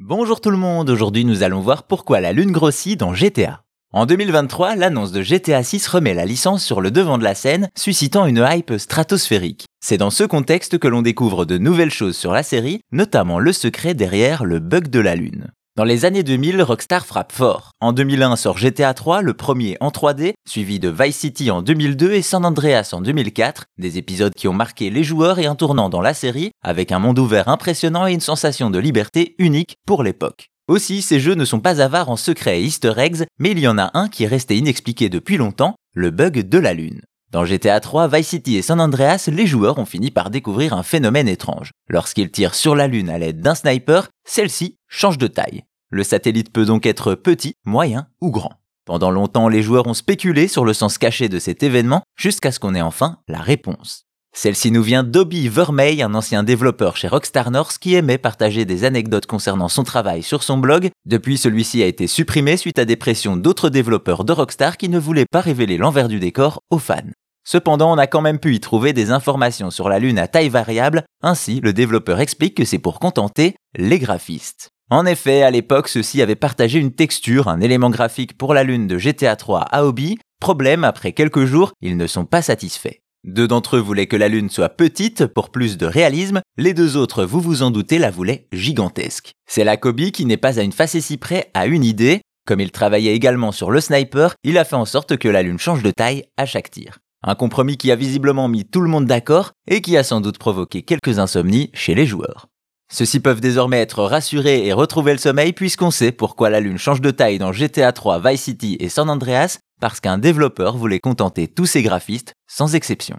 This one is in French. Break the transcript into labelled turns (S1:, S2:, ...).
S1: Bonjour tout le monde, aujourd'hui nous allons voir pourquoi la lune grossit dans GTA. En 2023, l'annonce de GTA 6 remet la licence sur le devant de la scène, suscitant une hype stratosphérique. C'est dans ce contexte que l'on découvre de nouvelles choses sur la série, notamment le secret derrière le bug de la lune. Dans les années 2000, Rockstar frappe fort. En 2001 sort GTA 3, le premier en 3D, suivi de Vice City en 2002 et San Andreas en 2004, des épisodes qui ont marqué les joueurs et un tournant dans la série, avec un monde ouvert impressionnant et une sensation de liberté unique pour l'époque. Aussi, ces jeux ne sont pas avares en secrets et easter eggs, mais il y en a un qui est resté inexpliqué depuis longtemps, le bug de la Lune. Dans GTA 3, Vice City et San Andreas, les joueurs ont fini par découvrir un phénomène étrange. Lorsqu'ils tirent sur la Lune à l'aide d'un sniper, celle-ci change de taille. Le satellite peut donc être petit, moyen ou grand. Pendant longtemps, les joueurs ont spéculé sur le sens caché de cet événement jusqu'à ce qu'on ait enfin la réponse. Celle-ci nous vient d'Obi Vermeil, un ancien développeur chez Rockstar North qui aimait partager des anecdotes concernant son travail sur son blog. Depuis, celui-ci a été supprimé suite à des pressions d'autres développeurs de Rockstar qui ne voulaient pas révéler l'envers du décor aux fans. Cependant, on a quand même pu y trouver des informations sur la Lune à taille variable, ainsi le développeur explique que c'est pour contenter les graphistes. En effet, à l'époque, ceux-ci avaient partagé une texture, un élément graphique pour la lune de GTA 3 à Hobby. Problème, après quelques jours, ils ne sont pas satisfaits. Deux d'entre eux voulaient que la lune soit petite pour plus de réalisme, les deux autres, vous vous en doutez, la voulaient gigantesque. C'est la Kobe qui n'est pas à une facétie près à une idée. Comme il travaillait également sur le sniper, il a fait en sorte que la lune change de taille à chaque tir. Un compromis qui a visiblement mis tout le monde d'accord et qui a sans doute provoqué quelques insomnies chez les joueurs. Ceux-ci peuvent désormais être rassurés et retrouver le sommeil puisqu'on sait pourquoi la Lune change de taille dans GTA 3, Vice City et San Andreas, parce qu'un développeur voulait contenter tous ses graphistes, sans exception.